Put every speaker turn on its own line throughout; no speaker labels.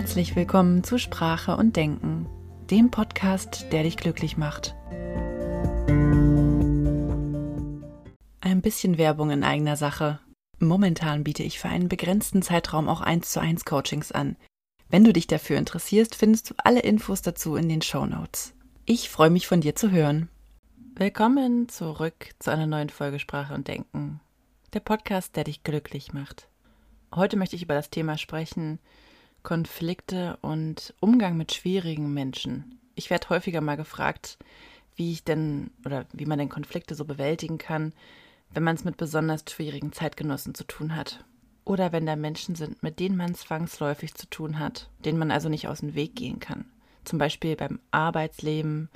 Herzlich willkommen zu Sprache und Denken, dem Podcast, der dich glücklich macht. Ein bisschen Werbung in eigener Sache. Momentan biete ich für einen begrenzten Zeitraum auch 1 zu 1 Coachings an. Wenn du dich dafür interessierst, findest du alle Infos dazu in den Show Notes. Ich freue mich von dir zu hören. Willkommen zurück zu einer neuen Folge Sprache und Denken, der Podcast, der dich glücklich macht. Heute möchte ich über das Thema sprechen, Konflikte und Umgang mit schwierigen Menschen. Ich werde häufiger mal gefragt, wie ich denn oder wie man denn Konflikte so bewältigen kann, wenn man es mit besonders schwierigen Zeitgenossen zu tun hat. Oder wenn da Menschen sind, mit denen man zwangsläufig zu tun hat, denen man also nicht aus dem Weg gehen kann. Zum Beispiel beim Arbeitsleben,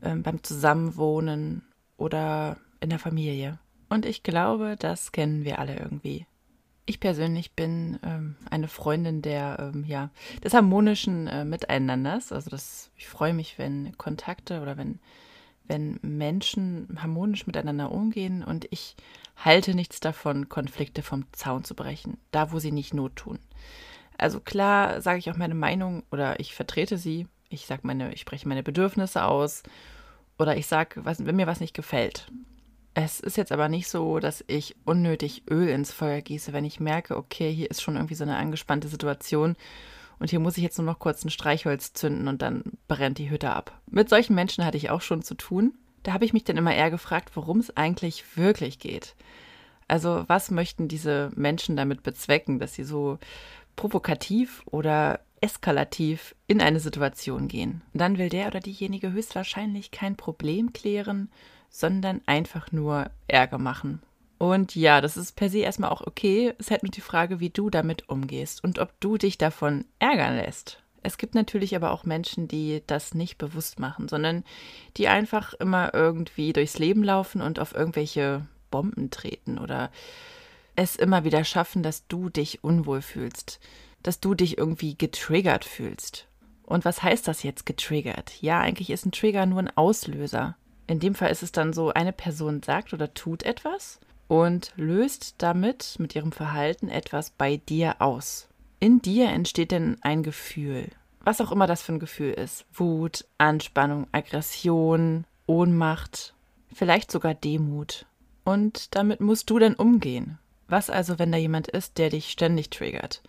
äh, beim Zusammenwohnen oder in der Familie. Und ich glaube, das kennen wir alle irgendwie. Ich persönlich bin ähm, eine Freundin der, ähm, ja, des harmonischen äh, Miteinanders. Also das, ich freue mich, wenn Kontakte oder wenn, wenn Menschen harmonisch miteinander umgehen und ich halte nichts davon, Konflikte vom Zaun zu brechen, da wo sie nicht Not tun. Also klar sage ich auch meine Meinung oder ich vertrete sie. Ich sage meine, ich spreche meine Bedürfnisse aus oder ich sage, wenn mir was nicht gefällt. Es ist jetzt aber nicht so, dass ich unnötig Öl ins Feuer gieße, wenn ich merke, okay, hier ist schon irgendwie so eine angespannte Situation und hier muss ich jetzt nur noch kurz ein Streichholz zünden und dann brennt die Hütte ab. Mit solchen Menschen hatte ich auch schon zu tun. Da habe ich mich dann immer eher gefragt, worum es eigentlich wirklich geht. Also was möchten diese Menschen damit bezwecken, dass sie so provokativ oder eskalativ in eine Situation gehen. Dann will der oder diejenige höchstwahrscheinlich kein Problem klären, sondern einfach nur Ärger machen. Und ja, das ist per se erstmal auch okay. Es ist halt nur die Frage, wie du damit umgehst und ob du dich davon ärgern lässt. Es gibt natürlich aber auch Menschen, die das nicht bewusst machen, sondern die einfach immer irgendwie durchs Leben laufen und auf irgendwelche Bomben treten oder es immer wieder schaffen, dass du dich unwohl fühlst, dass du dich irgendwie getriggert fühlst. Und was heißt das jetzt getriggert? Ja, eigentlich ist ein Trigger nur ein Auslöser. In dem Fall ist es dann so, eine Person sagt oder tut etwas und löst damit mit ihrem Verhalten etwas bei dir aus. In dir entsteht dann ein Gefühl, was auch immer das für ein Gefühl ist. Wut, Anspannung, Aggression, Ohnmacht, vielleicht sogar Demut. Und damit musst du dann umgehen. Was also, wenn da jemand ist, der dich ständig triggert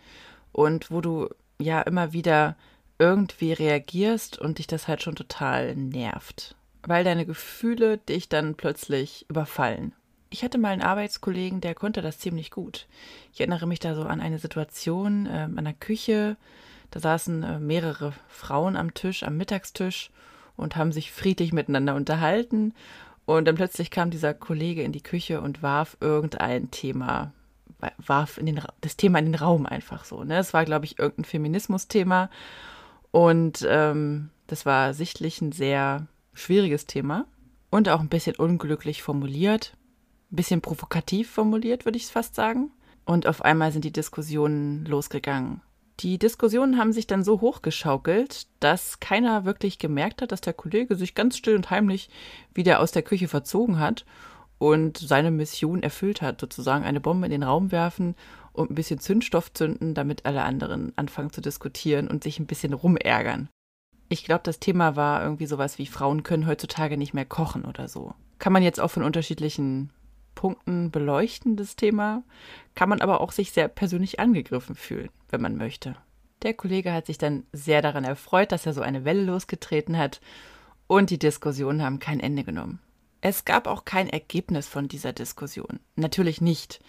und wo du ja immer wieder irgendwie reagierst und dich das halt schon total nervt? Weil deine Gefühle dich dann plötzlich überfallen. Ich hatte mal einen Arbeitskollegen, der konnte das ziemlich gut. Ich erinnere mich da so an eine Situation äh, an der Küche. Da saßen äh, mehrere Frauen am Tisch, am Mittagstisch und haben sich friedlich miteinander unterhalten. Und dann plötzlich kam dieser Kollege in die Küche und warf irgendein Thema, warf in den, das Thema in den Raum einfach so. Ne? Es war, glaube ich, irgendein Feminismus-Thema. Und ähm, das war sichtlich ein sehr schwieriges Thema und auch ein bisschen unglücklich formuliert, ein bisschen provokativ formuliert, würde ich es fast sagen. Und auf einmal sind die Diskussionen losgegangen. Die Diskussionen haben sich dann so hochgeschaukelt, dass keiner wirklich gemerkt hat, dass der Kollege sich ganz still und heimlich wieder aus der Küche verzogen hat und seine Mission erfüllt hat, sozusagen eine Bombe in den Raum werfen und ein bisschen Zündstoff zünden, damit alle anderen anfangen zu diskutieren und sich ein bisschen rumärgern. Ich glaube, das Thema war irgendwie sowas wie Frauen können heutzutage nicht mehr kochen oder so. Kann man jetzt auch von unterschiedlichen Punkten beleuchten, das Thema. Kann man aber auch sich sehr persönlich angegriffen fühlen, wenn man möchte. Der Kollege hat sich dann sehr daran erfreut, dass er so eine Welle losgetreten hat und die Diskussionen haben kein Ende genommen. Es gab auch kein Ergebnis von dieser Diskussion. Natürlich nicht,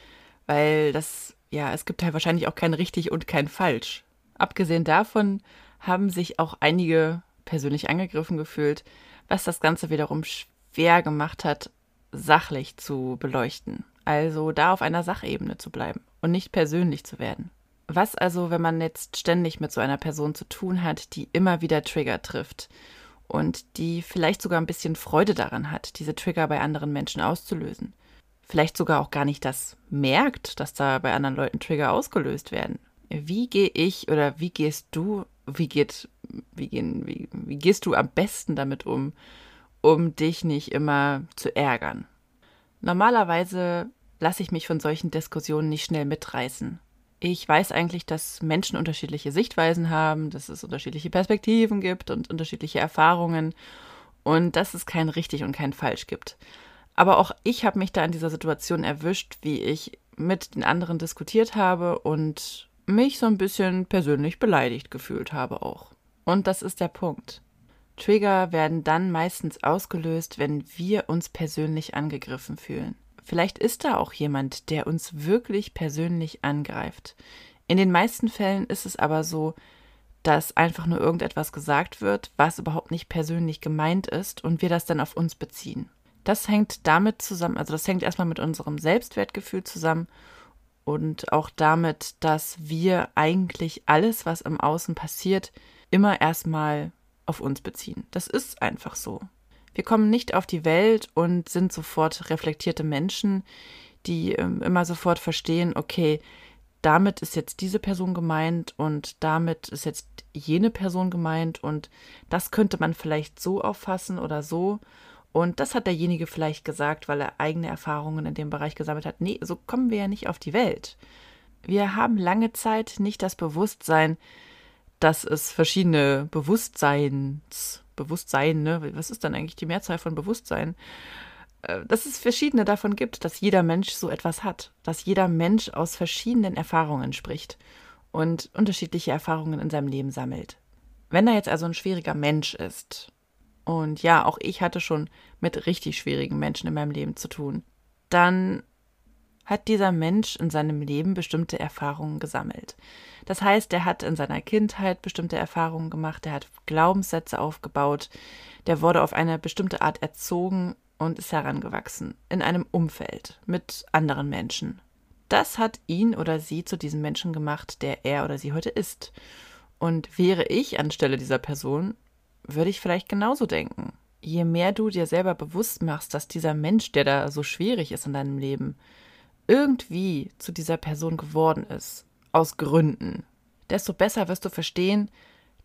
weil das, ja, es gibt halt wahrscheinlich auch kein richtig und kein falsch. Abgesehen davon haben sich auch einige persönlich angegriffen gefühlt, was das Ganze wiederum schwer gemacht hat, sachlich zu beleuchten. Also da auf einer Sachebene zu bleiben und nicht persönlich zu werden. Was also, wenn man jetzt ständig mit so einer Person zu tun hat, die immer wieder Trigger trifft und die vielleicht sogar ein bisschen Freude daran hat, diese Trigger bei anderen Menschen auszulösen? Vielleicht sogar auch gar nicht das merkt, dass da bei anderen Leuten Trigger ausgelöst werden. Wie gehe ich oder wie gehst du wie geht, wie gehen, wie, wie gehst du am besten damit um, um dich nicht immer zu ärgern? Normalerweise lasse ich mich von solchen Diskussionen nicht schnell mitreißen. Ich weiß eigentlich, dass Menschen unterschiedliche Sichtweisen haben, dass es unterschiedliche Perspektiven gibt und unterschiedliche Erfahrungen und dass es kein richtig und kein falsch gibt. Aber auch ich habe mich da in dieser Situation erwischt, wie ich mit den anderen diskutiert habe und mich so ein bisschen persönlich beleidigt gefühlt habe auch. Und das ist der Punkt. Trigger werden dann meistens ausgelöst, wenn wir uns persönlich angegriffen fühlen. Vielleicht ist da auch jemand, der uns wirklich persönlich angreift. In den meisten Fällen ist es aber so, dass einfach nur irgendetwas gesagt wird, was überhaupt nicht persönlich gemeint ist und wir das dann auf uns beziehen. Das hängt damit zusammen, also das hängt erstmal mit unserem Selbstwertgefühl zusammen und auch damit, dass wir eigentlich alles, was im Außen passiert, immer erstmal auf uns beziehen. Das ist einfach so. Wir kommen nicht auf die Welt und sind sofort reflektierte Menschen, die ähm, immer sofort verstehen, okay, damit ist jetzt diese Person gemeint und damit ist jetzt jene Person gemeint und das könnte man vielleicht so auffassen oder so. Und das hat derjenige vielleicht gesagt, weil er eigene Erfahrungen in dem Bereich gesammelt hat. Nee, so kommen wir ja nicht auf die Welt. Wir haben lange Zeit nicht das Bewusstsein, dass es verschiedene Bewusstseins Bewusstsein, ne? Was ist dann eigentlich die Mehrzahl von Bewusstsein? Äh, dass es verschiedene davon gibt, dass jeder Mensch so etwas hat, dass jeder Mensch aus verschiedenen Erfahrungen spricht und unterschiedliche Erfahrungen in seinem Leben sammelt. Wenn er jetzt also ein schwieriger Mensch ist, und ja, auch ich hatte schon mit richtig schwierigen Menschen in meinem Leben zu tun, dann hat dieser Mensch in seinem Leben bestimmte Erfahrungen gesammelt. Das heißt, er hat in seiner Kindheit bestimmte Erfahrungen gemacht, er hat Glaubenssätze aufgebaut, der wurde auf eine bestimmte Art erzogen und ist herangewachsen in einem Umfeld mit anderen Menschen. Das hat ihn oder sie zu diesem Menschen gemacht, der er oder sie heute ist. Und wäre ich anstelle dieser Person, würde ich vielleicht genauso denken. Je mehr du dir selber bewusst machst, dass dieser Mensch, der da so schwierig ist in deinem Leben, irgendwie zu dieser Person geworden ist, aus Gründen, desto besser wirst du verstehen,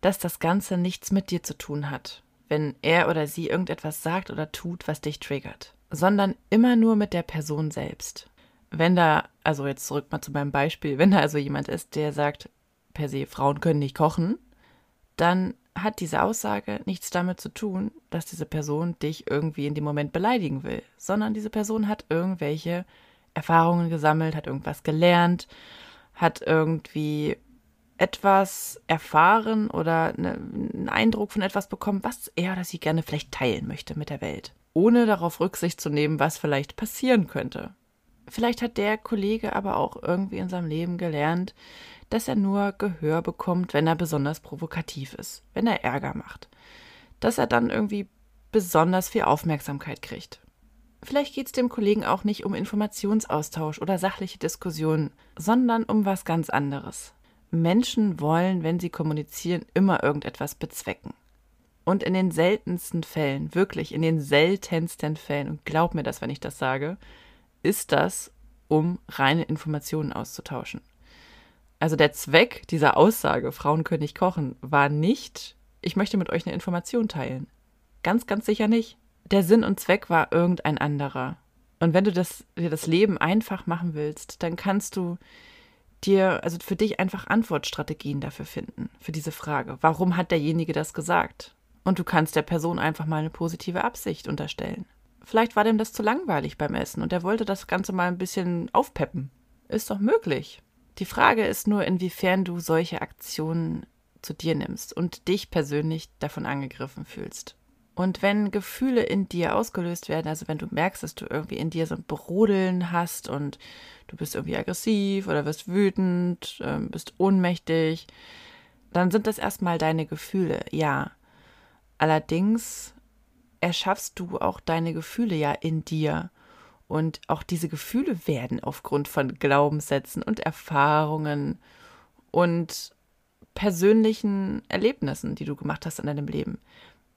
dass das Ganze nichts mit dir zu tun hat, wenn er oder sie irgendetwas sagt oder tut, was dich triggert, sondern immer nur mit der Person selbst. Wenn da, also jetzt zurück mal zu meinem Beispiel, wenn da also jemand ist, der sagt, per se, Frauen können nicht kochen, dann hat diese Aussage nichts damit zu tun, dass diese Person dich irgendwie in dem Moment beleidigen will, sondern diese Person hat irgendwelche Erfahrungen gesammelt, hat irgendwas gelernt, hat irgendwie etwas erfahren oder eine, einen Eindruck von etwas bekommen, was er oder sie gerne vielleicht teilen möchte mit der Welt, ohne darauf Rücksicht zu nehmen, was vielleicht passieren könnte. Vielleicht hat der Kollege aber auch irgendwie in seinem Leben gelernt, dass er nur Gehör bekommt, wenn er besonders provokativ ist, wenn er Ärger macht, dass er dann irgendwie besonders viel Aufmerksamkeit kriegt. Vielleicht geht es dem Kollegen auch nicht um Informationsaustausch oder sachliche Diskussionen, sondern um was ganz anderes. Menschen wollen, wenn sie kommunizieren, immer irgendetwas bezwecken. Und in den seltensten Fällen, wirklich in den seltensten Fällen, und glaub mir das, wenn ich das sage, ist das, um reine Informationen auszutauschen. Also der Zweck dieser Aussage, Frauen können nicht kochen, war nicht, ich möchte mit euch eine Information teilen. Ganz, ganz sicher nicht der Sinn und Zweck war irgendein anderer. Und wenn du das, dir das Leben einfach machen willst, dann kannst du dir, also für dich einfach Antwortstrategien dafür finden, für diese Frage. Warum hat derjenige das gesagt? Und du kannst der Person einfach mal eine positive Absicht unterstellen. Vielleicht war dem das zu langweilig beim Essen und er wollte das Ganze mal ein bisschen aufpeppen. Ist doch möglich. Die Frage ist nur, inwiefern du solche Aktionen zu dir nimmst und dich persönlich davon angegriffen fühlst. Und wenn Gefühle in dir ausgelöst werden, also wenn du merkst, dass du irgendwie in dir so ein Brodeln hast und du bist irgendwie aggressiv oder wirst wütend, ähm, bist ohnmächtig, dann sind das erstmal deine Gefühle, ja. Allerdings erschaffst du auch deine Gefühle ja in dir. Und auch diese Gefühle werden aufgrund von Glaubenssätzen und Erfahrungen und persönlichen Erlebnissen, die du gemacht hast in deinem Leben,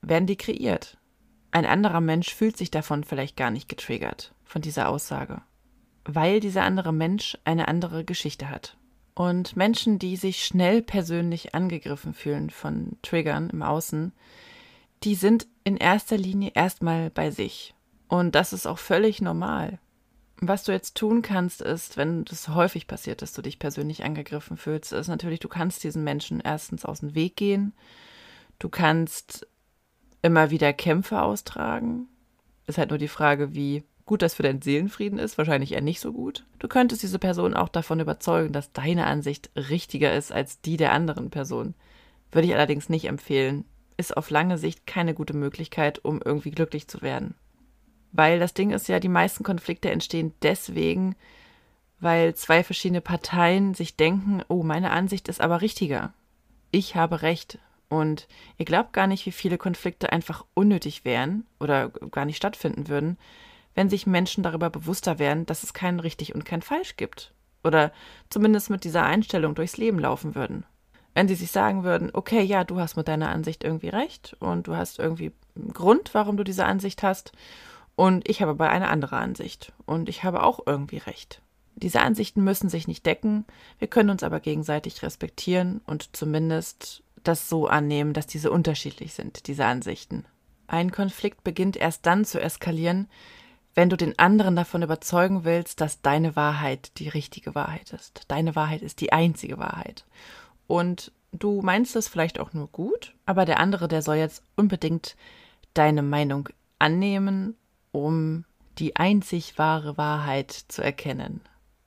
werden die kreiert. Ein anderer Mensch fühlt sich davon vielleicht gar nicht getriggert, von dieser Aussage, weil dieser andere Mensch eine andere Geschichte hat. Und Menschen, die sich schnell persönlich angegriffen fühlen von Triggern im Außen, die sind in erster Linie erstmal bei sich. Und das ist auch völlig normal. Was du jetzt tun kannst, ist, wenn es häufig passiert, dass du dich persönlich angegriffen fühlst, ist natürlich, du kannst diesen Menschen erstens aus dem Weg gehen. Du kannst immer wieder Kämpfe austragen. Ist halt nur die Frage, wie gut das für deinen Seelenfrieden ist. Wahrscheinlich eher nicht so gut. Du könntest diese Person auch davon überzeugen, dass deine Ansicht richtiger ist als die der anderen Person. Würde ich allerdings nicht empfehlen. Ist auf lange Sicht keine gute Möglichkeit, um irgendwie glücklich zu werden. Weil das Ding ist ja, die meisten Konflikte entstehen deswegen, weil zwei verschiedene Parteien sich denken, oh, meine Ansicht ist aber richtiger. Ich habe recht. Und ihr glaubt gar nicht, wie viele Konflikte einfach unnötig wären oder gar nicht stattfinden würden, wenn sich Menschen darüber bewusster wären, dass es kein richtig und kein falsch gibt. Oder zumindest mit dieser Einstellung durchs Leben laufen würden. Wenn sie sich sagen würden, okay, ja, du hast mit deiner Ansicht irgendwie recht und du hast irgendwie einen Grund, warum du diese Ansicht hast und ich habe aber eine andere Ansicht. Und ich habe auch irgendwie recht. Diese Ansichten müssen sich nicht decken. Wir können uns aber gegenseitig respektieren und zumindest das so annehmen, dass diese unterschiedlich sind, diese Ansichten. Ein Konflikt beginnt erst dann zu eskalieren, wenn du den anderen davon überzeugen willst, dass deine Wahrheit die richtige Wahrheit ist. Deine Wahrheit ist die einzige Wahrheit. Und du meinst es vielleicht auch nur gut, aber der andere, der soll jetzt unbedingt deine Meinung annehmen um die einzig wahre Wahrheit zu erkennen.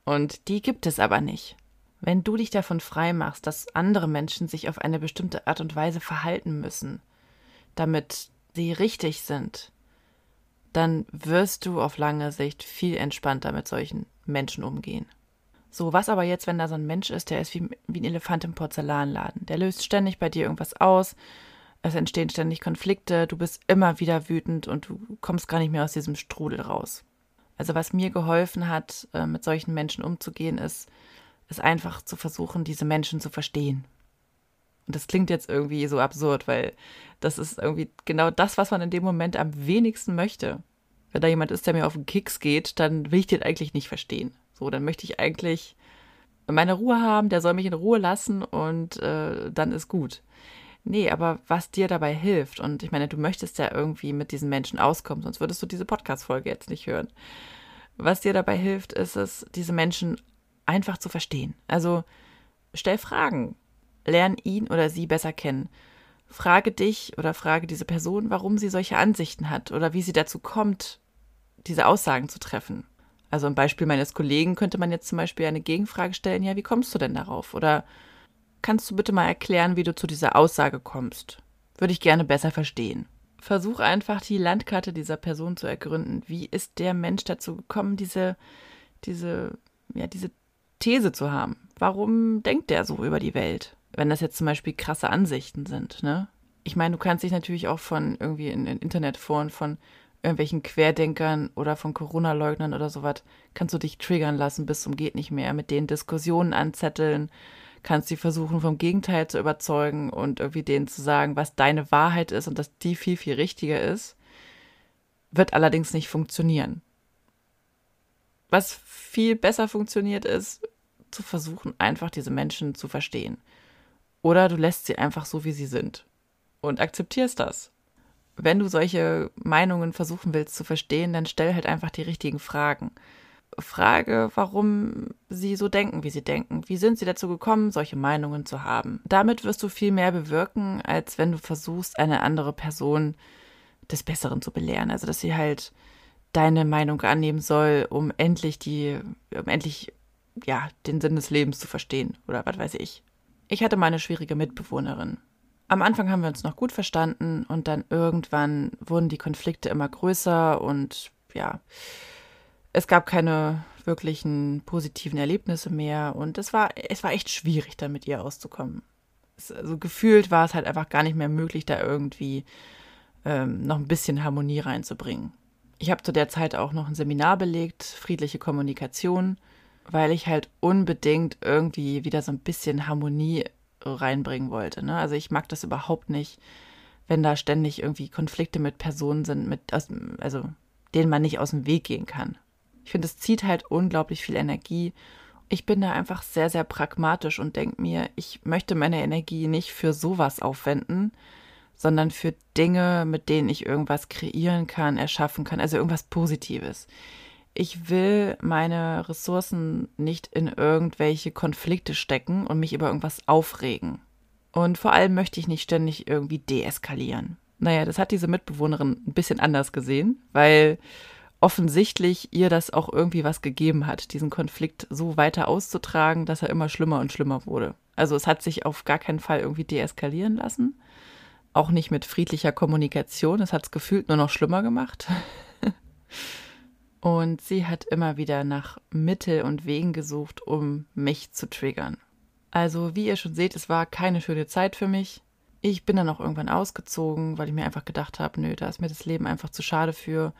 Und die gibt es aber nicht. Wenn du dich davon frei machst, dass andere Menschen sich auf eine bestimmte Art und Weise verhalten müssen, damit sie richtig sind, dann wirst du auf lange Sicht viel entspannter mit solchen Menschen umgehen. So, was aber jetzt, wenn da so ein Mensch ist, der ist wie, wie ein Elefant im Porzellanladen. Der löst ständig bei dir irgendwas aus, es entstehen ständig Konflikte, du bist immer wieder wütend und du kommst gar nicht mehr aus diesem Strudel raus. Also was mir geholfen hat, äh, mit solchen Menschen umzugehen, ist, ist einfach zu versuchen, diese Menschen zu verstehen. Und das klingt jetzt irgendwie so absurd, weil das ist irgendwie genau das, was man in dem Moment am wenigsten möchte. Wenn da jemand ist, der mir auf den Kicks geht, dann will ich den eigentlich nicht verstehen. So, dann möchte ich eigentlich meine Ruhe haben, der soll mich in Ruhe lassen und äh, dann ist gut. Nee, aber was dir dabei hilft, und ich meine, du möchtest ja irgendwie mit diesen Menschen auskommen, sonst würdest du diese Podcast-Folge jetzt nicht hören. Was dir dabei hilft, ist es, diese Menschen einfach zu verstehen. Also stell Fragen. Lern ihn oder sie besser kennen. Frage dich oder frage diese Person, warum sie solche Ansichten hat oder wie sie dazu kommt, diese Aussagen zu treffen. Also im Beispiel meines Kollegen könnte man jetzt zum Beispiel eine Gegenfrage stellen, ja, wie kommst du denn darauf? Oder Kannst du bitte mal erklären, wie du zu dieser Aussage kommst? Würde ich gerne besser verstehen. Versuch einfach die Landkarte dieser Person zu ergründen. Wie ist der Mensch dazu gekommen, diese, diese, ja, diese These zu haben? Warum denkt der so über die Welt? Wenn das jetzt zum Beispiel krasse Ansichten sind, ne? Ich meine, du kannst dich natürlich auch von irgendwie in, in Internetforen von irgendwelchen Querdenkern oder von Corona-Leugnern oder sowas, kannst du dich triggern lassen bis zum geht nicht mehr, mit denen Diskussionen anzetteln, kannst sie versuchen, vom Gegenteil zu überzeugen und irgendwie denen zu sagen, was deine Wahrheit ist und dass die viel, viel richtiger ist, wird allerdings nicht funktionieren. Was viel besser funktioniert, ist zu versuchen, einfach diese Menschen zu verstehen. Oder du lässt sie einfach so, wie sie sind und akzeptierst das. Wenn du solche Meinungen versuchen willst zu verstehen, dann stell halt einfach die richtigen Fragen frage, warum sie so denken, wie sie denken. Wie sind sie dazu gekommen, solche Meinungen zu haben? Damit wirst du viel mehr bewirken, als wenn du versuchst, eine andere Person des Besseren zu belehren. Also, dass sie halt deine Meinung annehmen soll, um endlich die, um endlich, ja, den Sinn des Lebens zu verstehen oder was weiß ich. Ich hatte mal eine schwierige Mitbewohnerin. Am Anfang haben wir uns noch gut verstanden und dann irgendwann wurden die Konflikte immer größer und ja, es gab keine wirklichen positiven Erlebnisse mehr und es war, es war echt schwierig, dann mit ihr auszukommen. Es, also gefühlt war es halt einfach gar nicht mehr möglich, da irgendwie ähm, noch ein bisschen Harmonie reinzubringen. Ich habe zu der Zeit auch noch ein Seminar belegt, friedliche Kommunikation, weil ich halt unbedingt irgendwie wieder so ein bisschen Harmonie reinbringen wollte. Ne? Also ich mag das überhaupt nicht, wenn da ständig irgendwie Konflikte mit Personen sind, mit also denen man nicht aus dem Weg gehen kann. Ich finde, es zieht halt unglaublich viel Energie. Ich bin da einfach sehr, sehr pragmatisch und denke mir, ich möchte meine Energie nicht für sowas aufwenden, sondern für Dinge, mit denen ich irgendwas kreieren kann, erschaffen kann, also irgendwas Positives. ich will meine Ressourcen nicht in irgendwelche Konflikte stecken und mich über irgendwas aufregen. Und vor allem möchte ich nicht ständig irgendwie deeskalieren. Naja, das hat diese Mitbewohnerin ein bisschen anders gesehen, weil offensichtlich ihr das auch irgendwie was gegeben hat, diesen Konflikt so weiter auszutragen, dass er immer schlimmer und schlimmer wurde. Also es hat sich auf gar keinen Fall irgendwie deeskalieren lassen. Auch nicht mit friedlicher Kommunikation. Es hat es gefühlt nur noch schlimmer gemacht. Und sie hat immer wieder nach Mittel und Wegen gesucht, um mich zu triggern. Also, wie ihr schon seht, es war keine schöne Zeit für mich. Ich bin dann auch irgendwann ausgezogen, weil ich mir einfach gedacht habe, nö, da ist mir das Leben einfach zu schade für,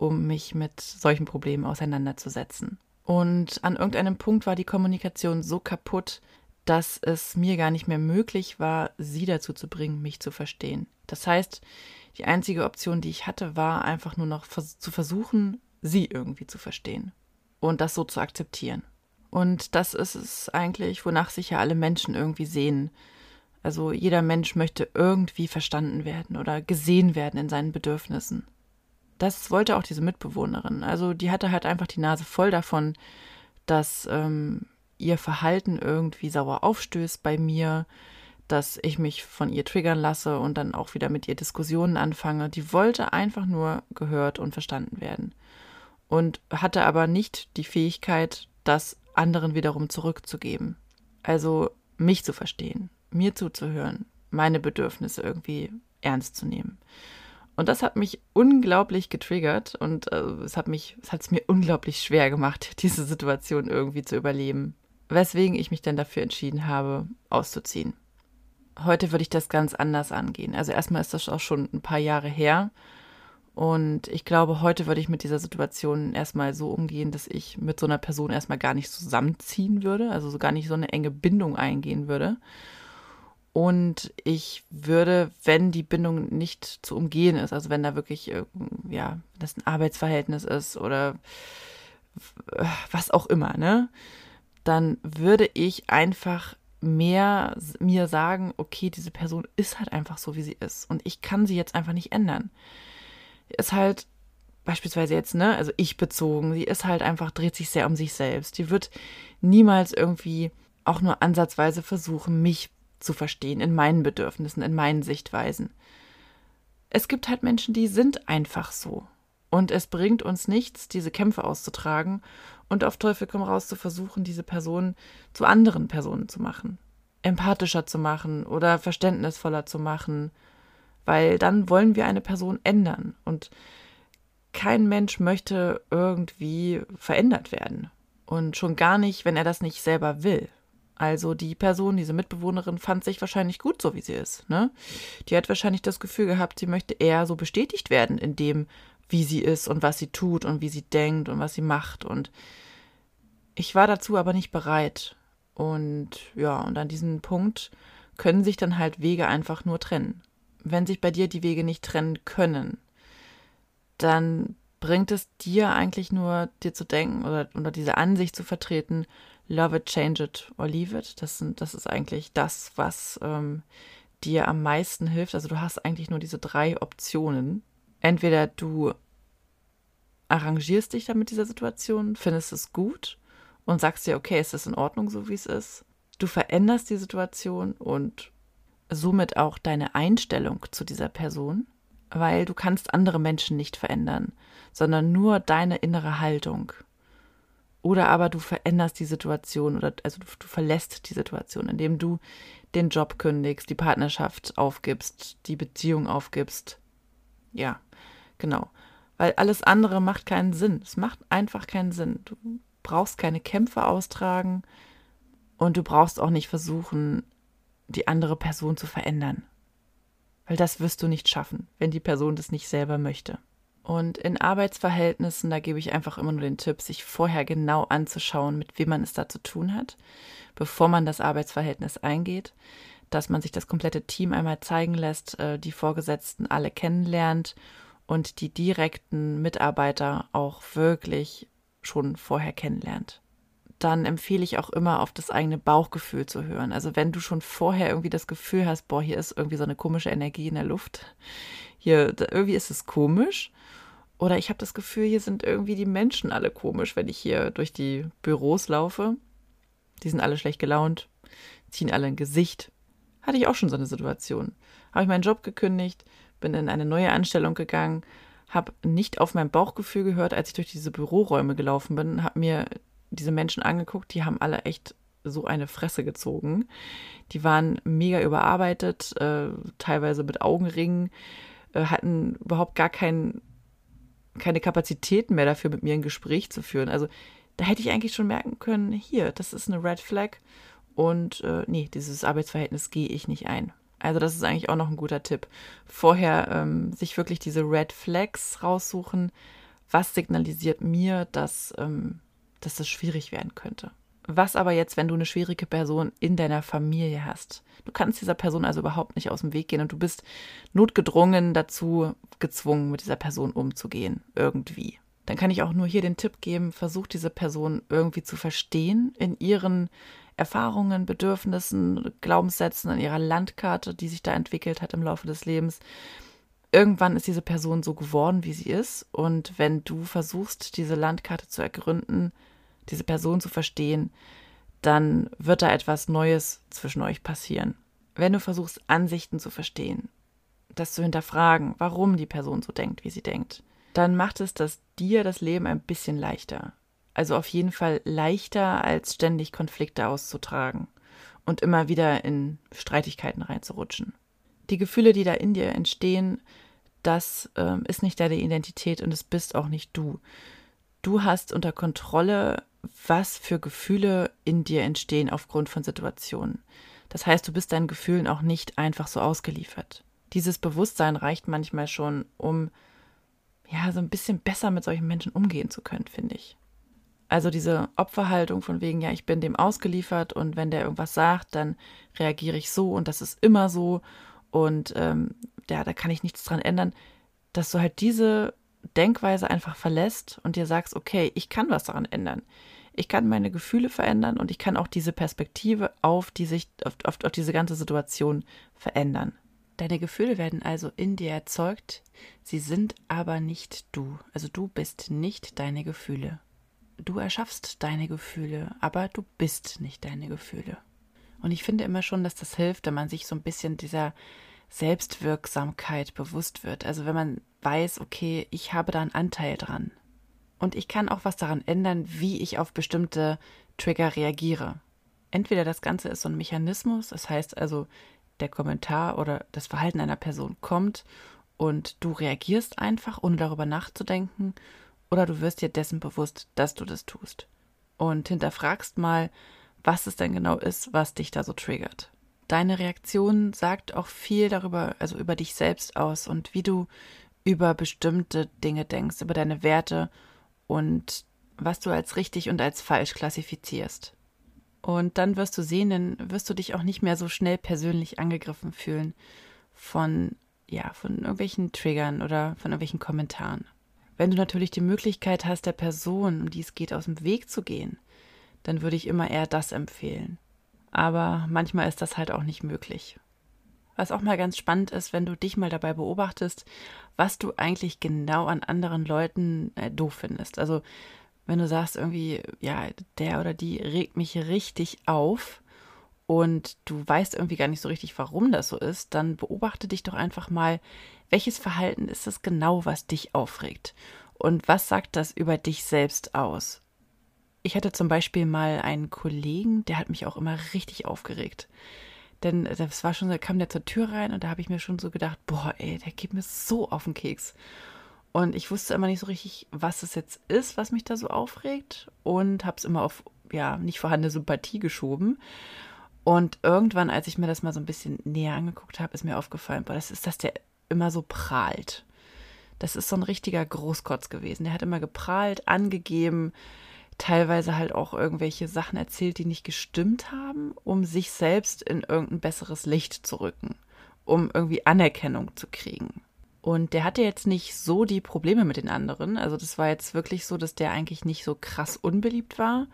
um mich mit solchen Problemen auseinanderzusetzen. Und an irgendeinem Punkt war die Kommunikation so kaputt, dass es mir gar nicht mehr möglich war, sie dazu zu bringen, mich zu verstehen. Das heißt, die einzige Option, die ich hatte, war einfach nur noch zu versuchen, sie irgendwie zu verstehen und das so zu akzeptieren. Und das ist es eigentlich, wonach sich ja alle Menschen irgendwie sehen. Also jeder Mensch möchte irgendwie verstanden werden oder gesehen werden in seinen Bedürfnissen. Das wollte auch diese Mitbewohnerin. Also die hatte halt einfach die Nase voll davon, dass ähm, ihr Verhalten irgendwie sauer aufstößt bei mir, dass ich mich von ihr triggern lasse und dann auch wieder mit ihr Diskussionen anfange. Die wollte einfach nur gehört und verstanden werden und hatte aber nicht die Fähigkeit, das anderen wiederum zurückzugeben. Also mich zu verstehen, mir zuzuhören, meine Bedürfnisse irgendwie ernst zu nehmen. Und das hat mich unglaublich getriggert und äh, es hat mich, es hat es mir unglaublich schwer gemacht, diese Situation irgendwie zu überleben. Weswegen ich mich dann dafür entschieden habe, auszuziehen. Heute würde ich das ganz anders angehen. Also erstmal ist das auch schon ein paar Jahre her und ich glaube, heute würde ich mit dieser Situation erstmal so umgehen, dass ich mit so einer Person erstmal gar nicht zusammenziehen würde, also so gar nicht so eine enge Bindung eingehen würde. Und ich würde, wenn die Bindung nicht zu umgehen ist, also wenn da wirklich, ja, das ein Arbeitsverhältnis ist oder was auch immer, ne, dann würde ich einfach mehr mir sagen, okay, diese Person ist halt einfach so, wie sie ist. Und ich kann sie jetzt einfach nicht ändern ist halt beispielsweise jetzt, ne, also ich bezogen, sie ist halt einfach, dreht sich sehr um sich selbst. Die wird niemals irgendwie auch nur ansatzweise versuchen, mich zu verstehen, in meinen Bedürfnissen, in meinen Sichtweisen. Es gibt halt Menschen, die sind einfach so. Und es bringt uns nichts, diese Kämpfe auszutragen und auf Teufel komm raus zu versuchen, diese Person zu anderen Personen zu machen. Empathischer zu machen oder verständnisvoller zu machen weil dann wollen wir eine Person ändern und kein Mensch möchte irgendwie verändert werden und schon gar nicht, wenn er das nicht selber will. Also die Person, diese Mitbewohnerin fand sich wahrscheinlich gut so, wie sie ist. Ne? Die hat wahrscheinlich das Gefühl gehabt, sie möchte eher so bestätigt werden in dem, wie sie ist und was sie tut und wie sie denkt und was sie macht. Und ich war dazu aber nicht bereit. Und ja, und an diesem Punkt können sich dann halt Wege einfach nur trennen wenn sich bei dir die Wege nicht trennen können, dann bringt es dir eigentlich nur, dir zu denken oder, oder diese Ansicht zu vertreten, love it, change it or leave it. Das, sind, das ist eigentlich das, was ähm, dir am meisten hilft. Also du hast eigentlich nur diese drei Optionen. Entweder du arrangierst dich dann mit dieser Situation, findest es gut und sagst dir, okay, ist das in Ordnung, so wie es ist. Du veränderst die Situation und somit auch deine Einstellung zu dieser Person, weil du kannst andere Menschen nicht verändern, sondern nur deine innere Haltung. Oder aber du veränderst die Situation oder also du, du verlässt die Situation, indem du den Job kündigst, die Partnerschaft aufgibst, die Beziehung aufgibst. Ja, genau. Weil alles andere macht keinen Sinn. Es macht einfach keinen Sinn. Du brauchst keine Kämpfe austragen und du brauchst auch nicht versuchen, die andere Person zu verändern. Weil das wirst du nicht schaffen, wenn die Person das nicht selber möchte. Und in Arbeitsverhältnissen, da gebe ich einfach immer nur den Tipp, sich vorher genau anzuschauen, mit wem man es da zu tun hat, bevor man das Arbeitsverhältnis eingeht, dass man sich das komplette Team einmal zeigen lässt, äh, die Vorgesetzten alle kennenlernt und die direkten Mitarbeiter auch wirklich schon vorher kennenlernt dann empfehle ich auch immer auf das eigene Bauchgefühl zu hören. Also wenn du schon vorher irgendwie das Gefühl hast, boah, hier ist irgendwie so eine komische Energie in der Luft, hier irgendwie ist es komisch Oder ich habe das Gefühl, hier sind irgendwie die Menschen alle komisch, wenn ich hier durch die Büros laufe. Die sind alle schlecht gelaunt, ziehen alle ein Gesicht. Hatte ich auch schon so eine Situation. Habe ich meinen Job gekündigt, bin in eine neue Anstellung gegangen, habe nicht auf mein Bauchgefühl gehört, als ich durch diese Büroräume gelaufen bin, habe mir diese Menschen angeguckt, die haben alle echt so eine Fresse gezogen. Die waren mega überarbeitet, äh, teilweise mit Augenringen, äh, hatten überhaupt gar kein, keine Kapazitäten mehr dafür, mit mir ein Gespräch zu führen. Also da hätte ich eigentlich schon merken können, hier, das ist eine Red Flag und äh, nee, dieses Arbeitsverhältnis gehe ich nicht ein. Also das ist eigentlich auch noch ein guter Tipp. Vorher ähm, sich wirklich diese Red Flags raussuchen. Was signalisiert mir, dass, ähm, dass das schwierig werden könnte? Was aber jetzt, wenn du eine schwierige Person in deiner Familie hast? Du kannst dieser Person also überhaupt nicht aus dem Weg gehen und du bist notgedrungen dazu gezwungen, mit dieser Person umzugehen. Irgendwie. Dann kann ich auch nur hier den Tipp geben, versuch diese Person irgendwie zu verstehen in ihren Erfahrungen, Bedürfnissen, Glaubenssätzen, in ihrer Landkarte, die sich da entwickelt hat im Laufe des Lebens. Irgendwann ist diese Person so geworden, wie sie ist. Und wenn du versuchst, diese Landkarte zu ergründen, diese Person zu verstehen, dann wird da etwas Neues zwischen euch passieren. Wenn du versuchst, Ansichten zu verstehen, das zu hinterfragen, warum die Person so denkt, wie sie denkt, dann macht es das dir das Leben ein bisschen leichter. Also auf jeden Fall leichter, als ständig Konflikte auszutragen und immer wieder in Streitigkeiten reinzurutschen. Die Gefühle, die da in dir entstehen, das äh, ist nicht deine Identität und es bist auch nicht du. Du hast unter Kontrolle, was für Gefühle in dir entstehen aufgrund von Situationen. Das heißt, du bist deinen Gefühlen auch nicht einfach so ausgeliefert. Dieses Bewusstsein reicht manchmal schon, um ja so ein bisschen besser mit solchen Menschen umgehen zu können, finde ich. Also diese Opferhaltung von wegen, ja, ich bin dem ausgeliefert und wenn der irgendwas sagt, dann reagiere ich so und das ist immer so und ähm, ja, da kann ich nichts dran ändern, dass du halt diese Denkweise einfach verlässt und dir sagst, okay, ich kann was daran ändern. Ich kann meine Gefühle verändern und ich kann auch diese Perspektive auf, die sich, auf, auf, auf diese ganze Situation verändern. Deine Gefühle werden also in dir erzeugt, sie sind aber nicht du. Also du bist nicht deine Gefühle. Du erschaffst deine Gefühle, aber du bist nicht deine Gefühle. Und ich finde immer schon, dass das hilft, wenn man sich so ein bisschen dieser Selbstwirksamkeit bewusst wird. Also wenn man weiß, okay, ich habe da einen Anteil dran. Und ich kann auch was daran ändern, wie ich auf bestimmte Trigger reagiere. Entweder das Ganze ist so ein Mechanismus, das heißt also, der Kommentar oder das Verhalten einer Person kommt und du reagierst einfach, ohne darüber nachzudenken, oder du wirst dir dessen bewusst, dass du das tust. Und hinterfragst mal, was es denn genau ist, was dich da so triggert. Deine Reaktion sagt auch viel darüber, also über dich selbst aus und wie du über bestimmte Dinge denkst, über deine Werte und was du als richtig und als falsch klassifizierst. Und dann wirst du sehen, dann wirst du dich auch nicht mehr so schnell persönlich angegriffen fühlen von, ja, von irgendwelchen Triggern oder von irgendwelchen Kommentaren. Wenn du natürlich die Möglichkeit hast, der Person, um die es geht, aus dem Weg zu gehen, dann würde ich immer eher das empfehlen. Aber manchmal ist das halt auch nicht möglich. Was auch mal ganz spannend ist, wenn du dich mal dabei beobachtest, was du eigentlich genau an anderen Leuten äh, doof findest. Also wenn du sagst irgendwie, ja, der oder die regt mich richtig auf und du weißt irgendwie gar nicht so richtig, warum das so ist, dann beobachte dich doch einfach mal, welches Verhalten ist das genau, was dich aufregt? Und was sagt das über dich selbst aus? Ich hatte zum Beispiel mal einen Kollegen, der hat mich auch immer richtig aufgeregt. Denn das war schon, da kam der zur Tür rein und da habe ich mir schon so gedacht, boah, ey, der geht mir so auf den Keks. Und ich wusste immer nicht so richtig, was es jetzt ist, was mich da so aufregt und habe es immer auf, ja, nicht vorhandene Sympathie geschoben. Und irgendwann, als ich mir das mal so ein bisschen näher angeguckt habe, ist mir aufgefallen, boah, das ist, dass der immer so prahlt. Das ist so ein richtiger Großkotz gewesen. Der hat immer geprahlt, angegeben, teilweise halt auch irgendwelche Sachen erzählt, die nicht gestimmt haben, um sich selbst in irgendein besseres Licht zu rücken, um irgendwie Anerkennung zu kriegen. Und der hatte jetzt nicht so die Probleme mit den anderen. Also das war jetzt wirklich so, dass der eigentlich nicht so krass unbeliebt war.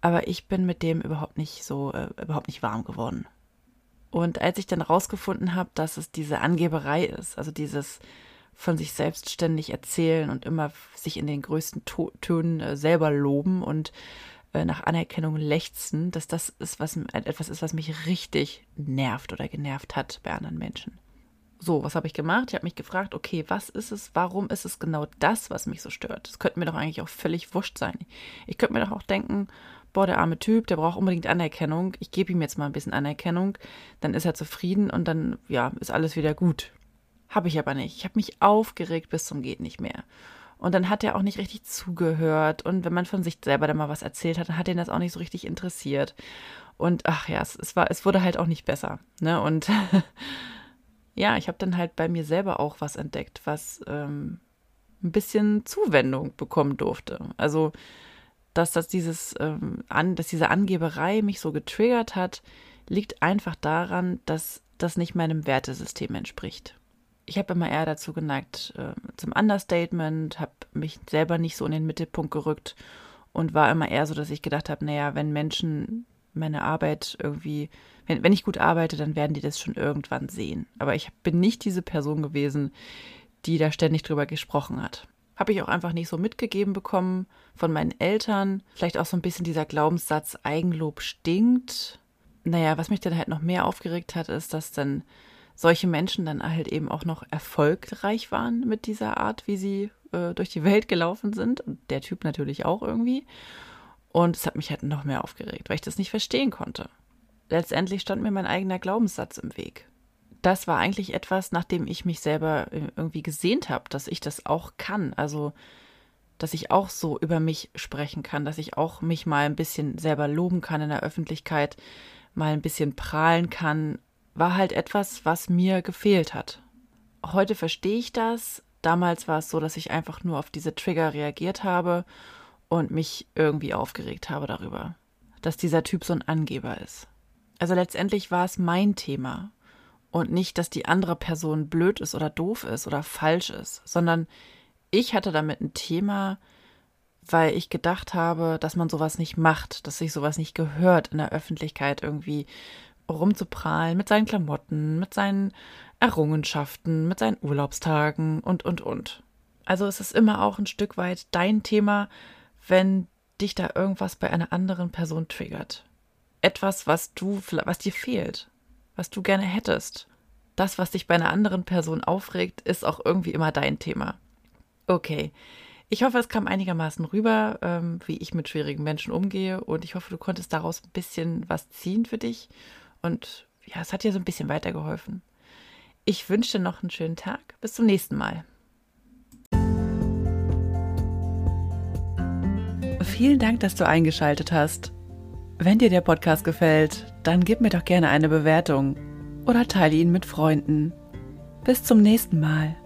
Aber ich bin mit dem überhaupt nicht so, äh, überhaupt nicht warm geworden. Und als ich dann rausgefunden habe, dass es diese Angeberei ist, also dieses von sich selbst ständig erzählen und immer sich in den größten to Tönen äh, selber loben und äh, nach Anerkennung lechzen, dass das ist, was etwas ist, was mich richtig nervt oder genervt hat bei anderen Menschen. So, was habe ich gemacht? Ich habe mich gefragt, okay, was ist es, warum ist es genau das, was mich so stört? Das könnte mir doch eigentlich auch völlig wurscht sein. Ich könnte mir doch auch denken, boah, der arme Typ, der braucht unbedingt Anerkennung. Ich gebe ihm jetzt mal ein bisschen Anerkennung, dann ist er zufrieden und dann, ja, ist alles wieder gut. Habe ich aber nicht. Ich habe mich aufgeregt bis zum geht nicht mehr. Und dann hat er auch nicht richtig zugehört. Und wenn man von sich selber dann mal was erzählt hat, dann hat ihn das auch nicht so richtig interessiert. Und ach ja, es, es war, es wurde halt auch nicht besser. Ne? Und ja, ich habe dann halt bei mir selber auch was entdeckt, was ähm, ein bisschen Zuwendung bekommen durfte. Also, dass das dieses, ähm, an, dass diese Angeberei mich so getriggert hat, liegt einfach daran, dass das nicht meinem Wertesystem entspricht. Ich habe immer eher dazu geneigt äh, zum Understatement, habe mich selber nicht so in den Mittelpunkt gerückt und war immer eher so, dass ich gedacht habe, naja, wenn Menschen meine Arbeit irgendwie, wenn, wenn ich gut arbeite, dann werden die das schon irgendwann sehen. Aber ich bin nicht diese Person gewesen, die da ständig drüber gesprochen hat. Habe ich auch einfach nicht so mitgegeben bekommen von meinen Eltern. Vielleicht auch so ein bisschen dieser Glaubenssatz, Eigenlob stinkt. Naja, was mich dann halt noch mehr aufgeregt hat, ist, dass dann solche Menschen dann halt eben auch noch erfolgreich waren mit dieser Art, wie sie äh, durch die Welt gelaufen sind. Und der Typ natürlich auch irgendwie. Und es hat mich halt noch mehr aufgeregt, weil ich das nicht verstehen konnte. Letztendlich stand mir mein eigener Glaubenssatz im Weg. Das war eigentlich etwas, nachdem ich mich selber äh, irgendwie gesehnt habe, dass ich das auch kann. Also, dass ich auch so über mich sprechen kann, dass ich auch mich mal ein bisschen selber loben kann in der Öffentlichkeit, mal ein bisschen prahlen kann, war halt etwas, was mir gefehlt hat. Heute verstehe ich das. Damals war es so, dass ich einfach nur auf diese Trigger reagiert habe und mich irgendwie aufgeregt habe darüber, dass dieser Typ so ein Angeber ist. Also letztendlich war es mein Thema und nicht, dass die andere Person blöd ist oder doof ist oder falsch ist, sondern ich hatte damit ein Thema, weil ich gedacht habe, dass man sowas nicht macht, dass sich sowas nicht gehört, in der Öffentlichkeit irgendwie rumzuprahlen mit seinen Klamotten, mit seinen Errungenschaften, mit seinen Urlaubstagen und, und, und. Also es ist immer auch ein Stück weit dein Thema, wenn dich da irgendwas bei einer anderen Person triggert. Etwas, was du, was dir fehlt, was du gerne hättest. Das, was dich bei einer anderen Person aufregt, ist auch irgendwie immer dein Thema. Okay. Ich hoffe, es kam einigermaßen rüber, ähm, wie ich mit schwierigen Menschen umgehe und ich hoffe, du konntest daraus ein bisschen was ziehen für dich und ja, es hat dir so ein bisschen weitergeholfen. Ich wünsche dir noch einen schönen Tag. Bis zum nächsten Mal. Vielen Dank, dass du eingeschaltet hast. Wenn dir der Podcast gefällt, dann gib mir doch gerne eine Bewertung oder teile ihn mit Freunden. Bis zum nächsten Mal.